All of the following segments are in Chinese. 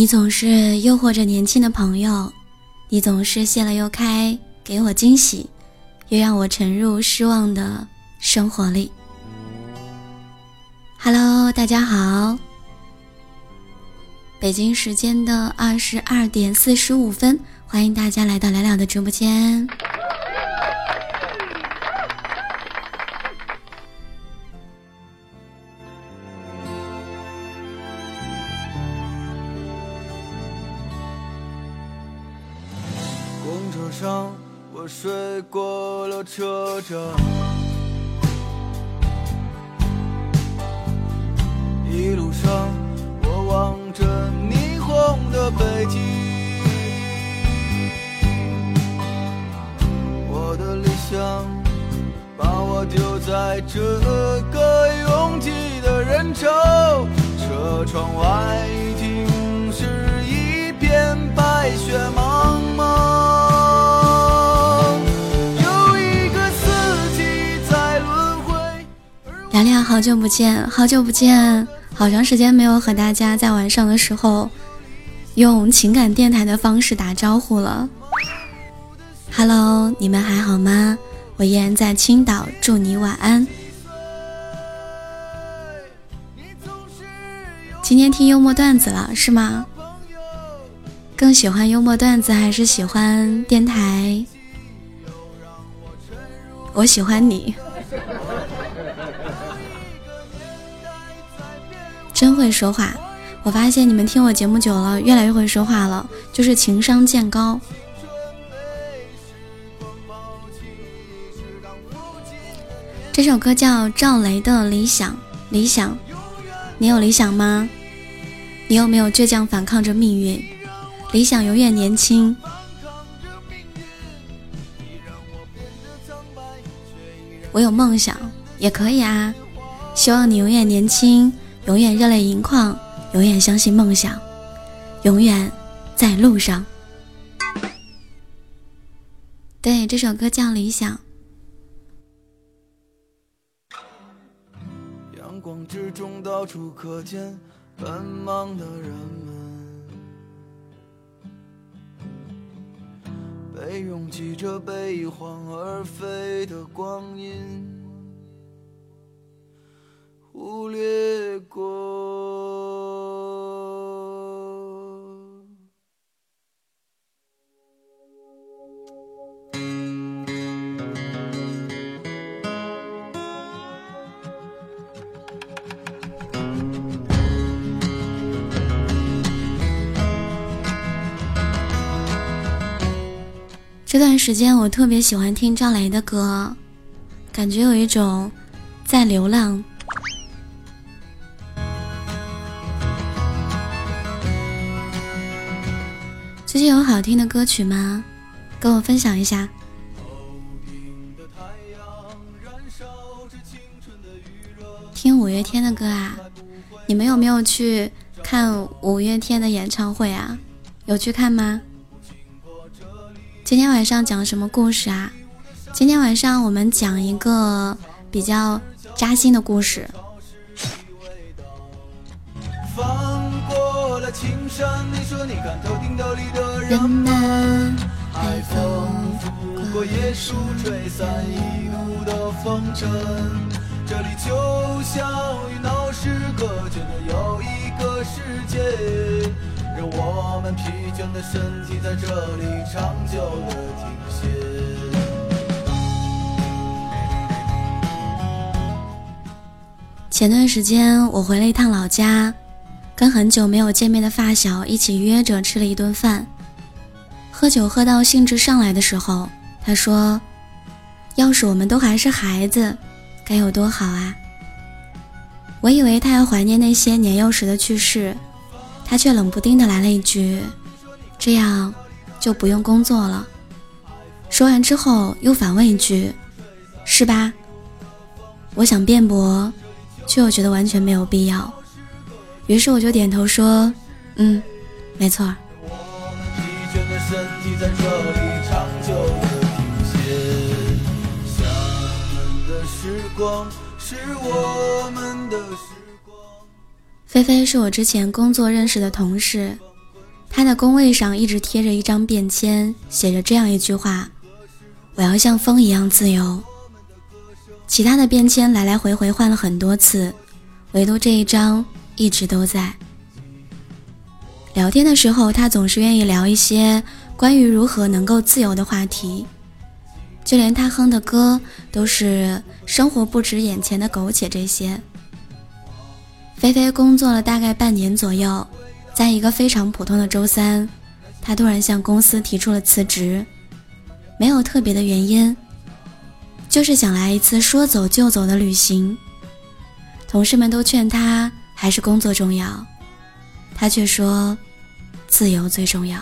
你总是诱惑着年轻的朋友，你总是谢了又开。给我惊喜，又让我沉入失望的生活里。Hello，大家好，北京时间的二十二点四十五分，欢迎大家来到聊聊的直播间。雪茫茫。凉凉，好久不见，好久不见，好长时间没有和大家在晚上的时候用情感电台的方式打招呼了。Hello，你们还好吗？我依然在青岛，祝你晚安。今天听幽默段子了是吗？更喜欢幽默段子还是喜欢电台？我喜欢你。真会说话，我发现你们听我节目久了，越来越会说话了，就是情商渐高。这首歌叫赵雷的理想，理想，你有理想吗？你有没有倔强反抗着命运？理想永远年轻。我有梦想，也可以啊。希望你永远年轻。永远热泪盈眶，永远相信梦想，永远在路上。对，这首歌叫《理想》。阳光之中，到处可见奔忙的人们，被拥挤着被一晃而飞的光阴。忽略过。这段时间我特别喜欢听赵雷的歌感觉有一种在流浪。最近有好听的歌曲吗？跟我分享一下。听五月天的歌啊你们有没有去看五月天的演唱会啊？有去看吗？今天晚上讲什么故事啊？今天晚上我们讲一个比较扎心的故事。人呐，海风拂过椰树，吹散一路的风尘。这里就像与闹市隔绝的又一个世界，让我们疲倦的身体在这里长久的停歇。前段时间我回了一趟老家，跟很久没有见面的发小一起约着吃了一顿饭。喝酒喝到兴致上来的时候，他说：“要是我们都还是孩子，该有多好啊！”我以为他要怀念那些年幼时的趣事，他却冷不丁的来了一句：“这样就不用工作了。”说完之后又反问一句：“是吧？”我想辩驳。却又觉得完全没有必要，于是我就点头说：“嗯，没错。”时光是我们的菲菲是我之前工作认识的同事，她的工位上一直贴着一张便签，写着这样一句话：“我要像风一样自由。”其他的便签来来回回换了很多次，唯独这一张一直都在。聊天的时候，他总是愿意聊一些关于如何能够自由的话题，就连他哼的歌都是“生活不止眼前的苟且”这些。菲菲工作了大概半年左右，在一个非常普通的周三，她突然向公司提出了辞职，没有特别的原因。就是想来一次说走就走的旅行，同事们都劝她还是工作重要，她却说自由最重要。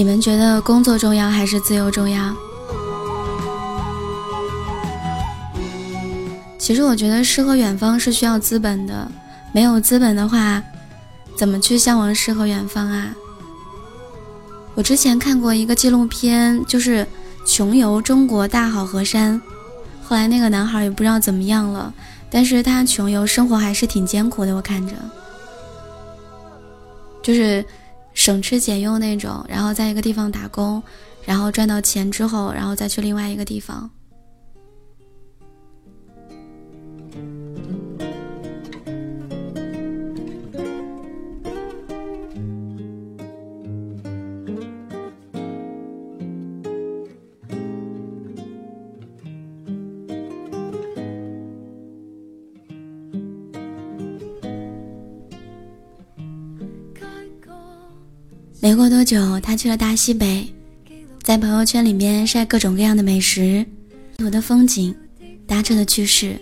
你们觉得工作重要还是自由重要？其实我觉得诗和远方是需要资本的，没有资本的话，怎么去向往诗和远方啊？我之前看过一个纪录片，就是穷游中国大好河山，后来那个男孩也不知道怎么样了，但是他穷游生活还是挺艰苦的，我看着，就是省吃俭用那种，然后在一个地方打工，然后赚到钱之后，然后再去另外一个地方。没过多久，他去了大西北，在朋友圈里面晒各种各样的美食、图的风景、搭车的趣事，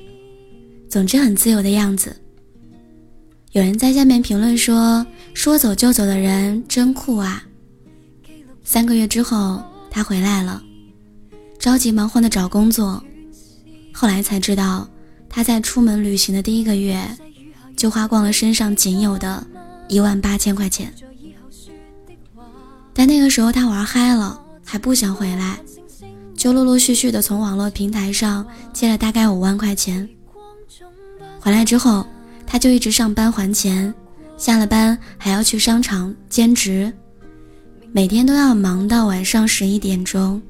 总之很自由的样子。有人在下面评论说：“说走就走的人真酷啊！”三个月之后，他回来了，着急忙慌的找工作。后来才知道，他在出门旅行的第一个月，就花光了身上仅有的一万八千块钱。但那个时候他玩嗨了，还不想回来，就陆陆续续的从网络平台上借了大概五万块钱。回来之后，他就一直上班还钱，下了班还要去商场兼职，每天都要忙到晚上十一点钟。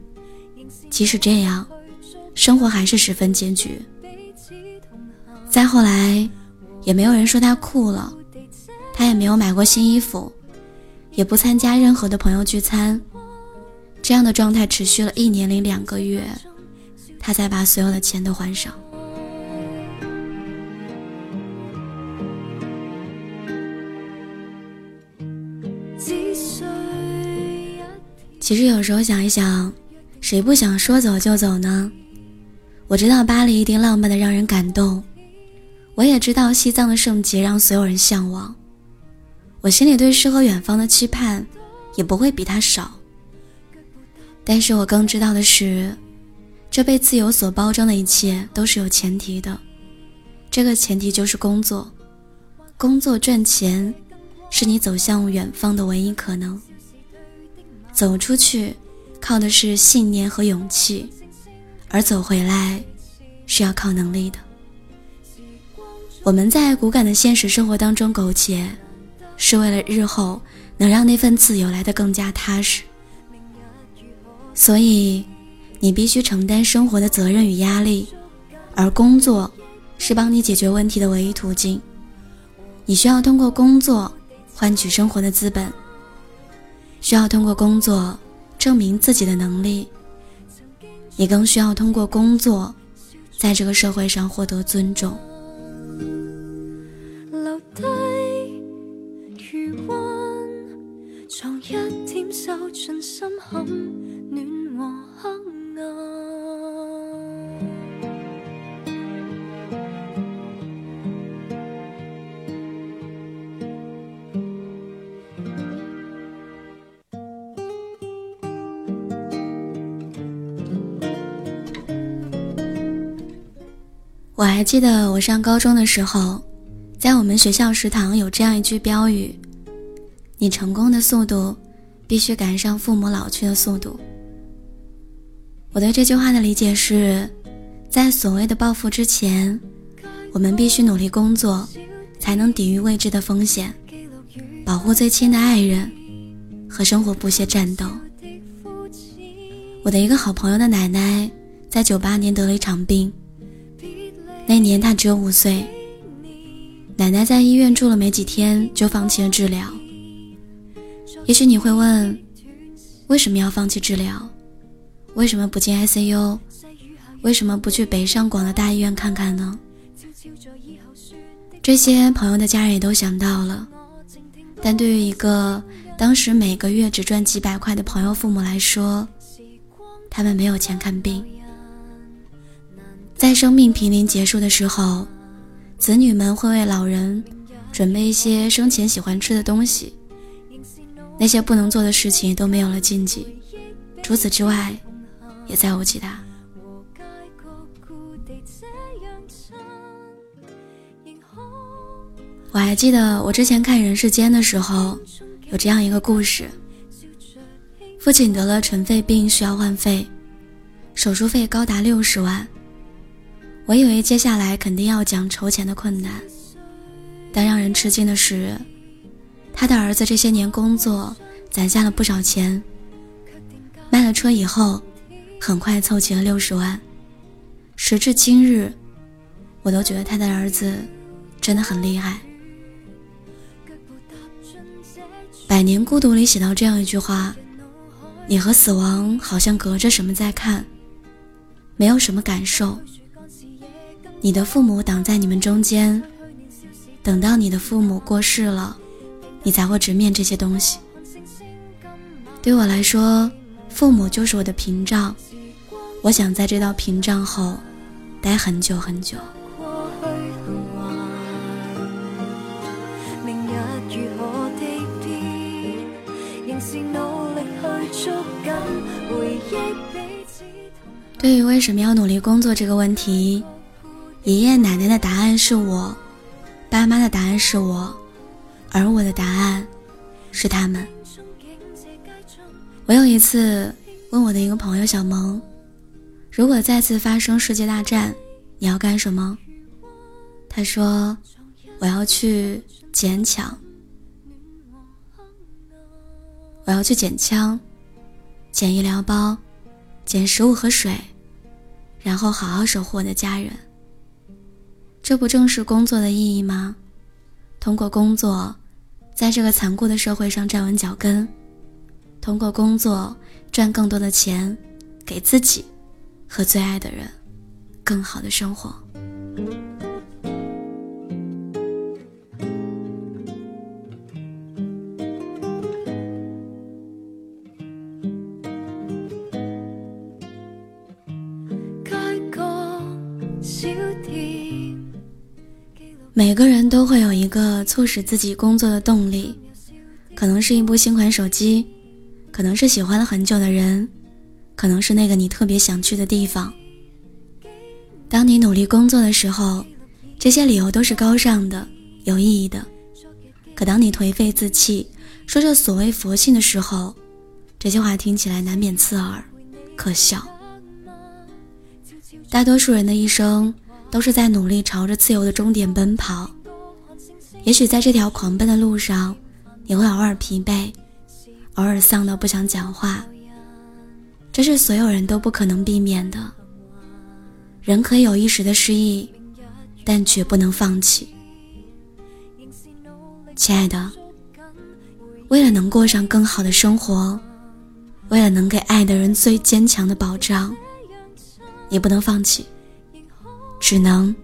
即使这样，生活还是十分拮据。再后来，也没有人说他酷了，他也没有买过新衣服。也不参加任何的朋友聚餐，这样的状态持续了一年零两个月，他才把所有的钱都还上。其实有时候想一想，谁不想说走就走呢？我知道巴黎一定浪漫的让人感动，我也知道西藏的圣洁让所有人向往。我心里对诗和远方的期盼，也不会比他少。但是我更知道的是，这被自由所包装的一切都是有前提的，这个前提就是工作，工作赚钱，是你走向远方的唯一可能。走出去，靠的是信念和勇气，而走回来，是要靠能力的。我们在骨感的现实生活当中苟且，是为了日后能让那份自由来得更加踏实。所以，你必须承担生活的责任与压力，而工作是帮你解决问题的唯一途径。你需要通过工作换取生活的资本。需要通过工作证明自己的能力，你更需要通过工作，在这个社会上获得尊重。一点受尽心坎，暖和黑暗。我还记得我上高中的时候，在我们学校食堂有这样一句标语：“你成功的速度，必须赶上父母老去的速度。”我对这句话的理解是，在所谓的暴富之前，我们必须努力工作，才能抵御未知的风险，保护最亲的爱人，和生活不懈战斗。我的一个好朋友的奶奶，在九八年得了一场病。那年她只有五岁，奶奶在医院住了没几天就放弃了治疗。也许你会问，为什么要放弃治疗？为什么不进 ICU？为什么不去北上广的大医院看看呢？这些朋友的家人也都想到了，但对于一个当时每个月只赚几百块的朋友父母来说，他们没有钱看病。在生命濒临结束的时候，子女们会为老人准备一些生前喜欢吃的东西。那些不能做的事情都没有了禁忌，除此之外，也再无其他。我还记得我之前看《人世间》的时候，有这样一个故事：父亲得了尘肺病，需要换肺，手术费高达六十万。我以为接下来肯定要讲筹钱的困难，但让人吃惊的是，他的儿子这些年工作攒下了不少钱，卖了车以后，很快凑齐了六十万。时至今日，我都觉得他的儿子真的很厉害。《百年孤独》里写到这样一句话：“你和死亡好像隔着什么在看，没有什么感受。”你的父母挡在你们中间，等到你的父母过世了，你才会直面这些东西。对我来说，父母就是我的屏障，我想在这道屏障后待很久很久。对于为什么要努力工作这个问题。爷爷奶奶的答案是我，爸妈的答案是我，而我的答案是他们。我有一次问我的一个朋友小萌，如果再次发生世界大战，你要干什么？他说：“我要去捡抢，我要去捡枪，捡医疗包，捡食物和水，然后好好守护我的家人。”这不正是工作的意义吗？通过工作，在这个残酷的社会上站稳脚跟；通过工作赚更多的钱，给自己和最爱的人更好的生活。每个人都会有一个促使自己工作的动力，可能是一部新款手机，可能是喜欢了很久的人，可能是那个你特别想去的地方。当你努力工作的时候，这些理由都是高尚的、有意义的。可当你颓废自弃，说着所谓佛性的时候，这些话听起来难免刺耳、可笑。大多数人的一生。都是在努力朝着自由的终点奔跑。也许在这条狂奔的路上，你会偶尔疲惫，偶尔丧到不想讲话。这是所有人都不可能避免的。人可以有一时的失意，但绝不能放弃。亲爱的，为了能过上更好的生活，为了能给爱的人最坚强的保障，你不能放弃。只能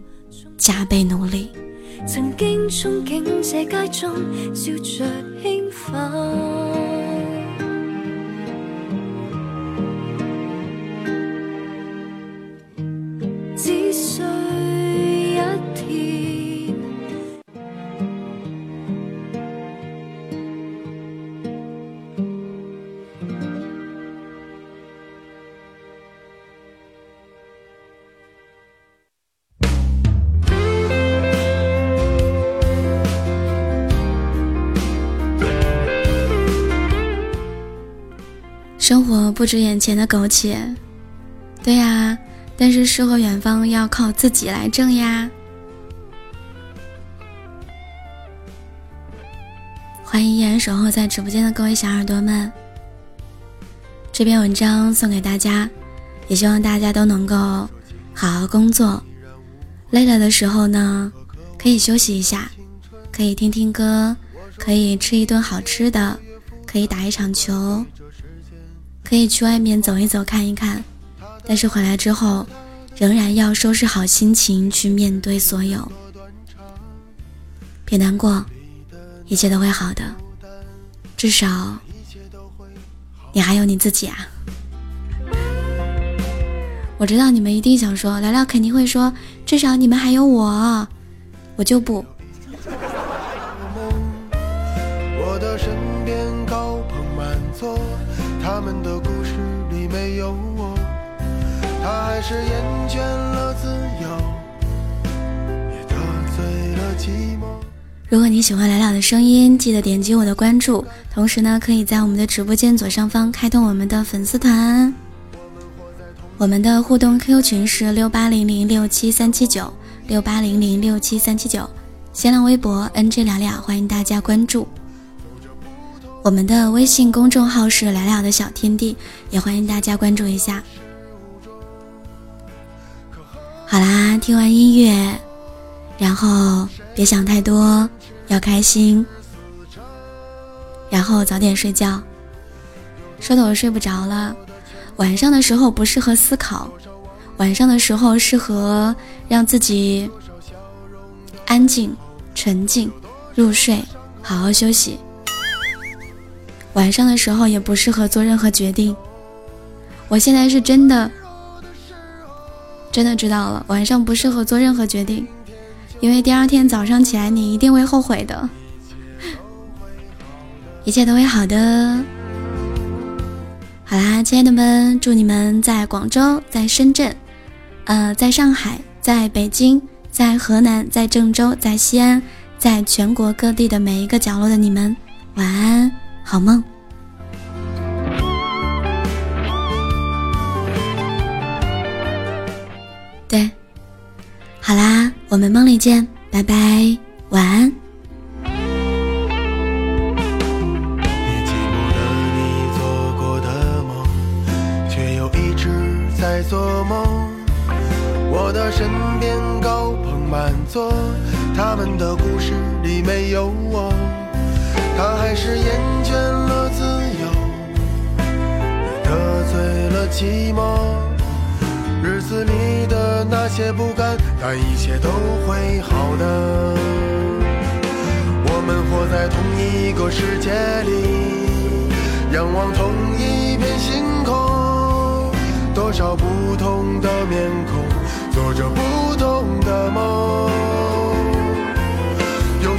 加倍努力。曾经憧憬这街中笑着兴奋。不止眼前的苟且，对呀，但是诗和远方要靠自己来挣呀。欢迎依然守候在直播间的各位小耳朵们，这篇文章送给大家，也希望大家都能够好好工作，累了的时候呢，可以休息一下，可以听听歌，可以吃一顿好吃的，可以打一场球。可以去外面走一走，看一看，但是回来之后，仍然要收拾好心情去面对所有。别难过，一切都会好的，至少你还有你自己啊！我知道你们一定想说，聊聊肯定会说，至少你们还有我，我就不。们的故事里没有我，他还是厌倦了自由，也得罪了寂寞。如果你喜欢来了的声音，记得点击我的关注，同时呢，可以在我们的直播间左上方开通我们的粉丝团。我们的互动 QQ 群是六八零零六七三七九六八零零六七三七九，新浪微博 NG 聊聊，欢迎大家关注。我们的微信公众号是“聊聊的小天地”，也欢迎大家关注一下。好啦，听完音乐，然后别想太多，要开心，然后早点睡觉。说的我睡不着了。晚上的时候不适合思考，晚上的时候适合让自己安静、沉静、入睡，好好休息。晚上的时候也不适合做任何决定。我现在是真的，真的知道了，晚上不适合做任何决定，因为第二天早上起来你一定会后悔的。一切都会好的。好啦，亲爱的们，祝你们在广州、在深圳、呃，在上海、在北京、在河南、在郑州、在西安，在全国各地的每一个角落的你们，晚安。好梦。对，好啦，我们梦里见，拜拜，晚安。你记不得你做过的梦，却又一直在做梦。我的身边高朋满座，他们的故事里没有我。他还是厌倦了自由，得罪了寂寞。日子里的那些不甘，但一切都会好的。我们活在同一个世界里，仰望同一片星空。多少不同的面孔，做着不同的梦。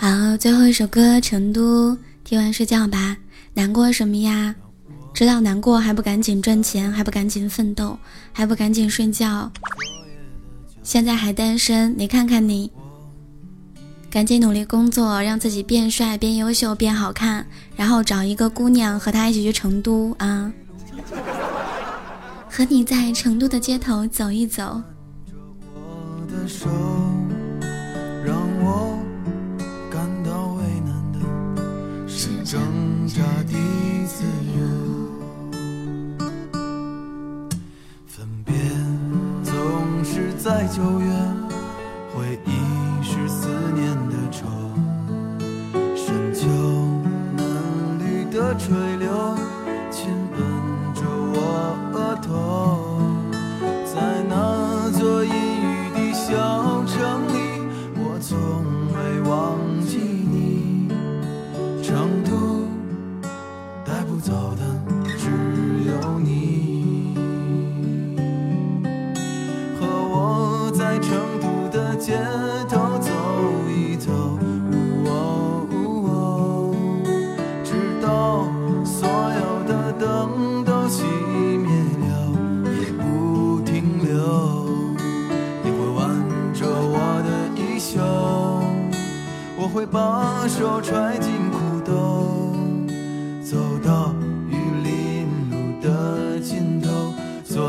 好，最后一首歌《成都》，听完睡觉吧。难过什么呀？知道难过还不赶紧赚钱，还不赶紧奋斗，还不赶紧睡觉？现在还单身，你看看你，赶紧努力工作，让自己变帅、变优秀、变好看，然后找一个姑娘和她一起去成都啊，和你在成都的街头走一走。挣扎的自由。分别总是在九月，回忆是思念的愁，深秋嫩绿的垂柳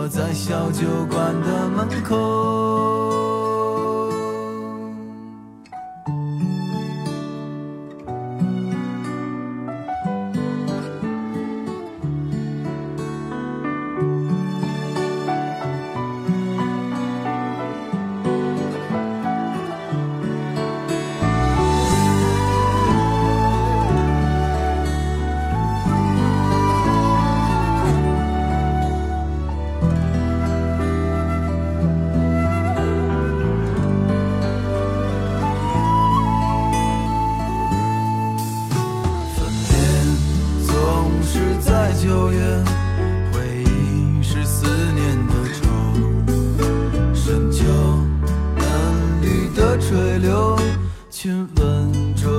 在小酒馆的门口。亲吻着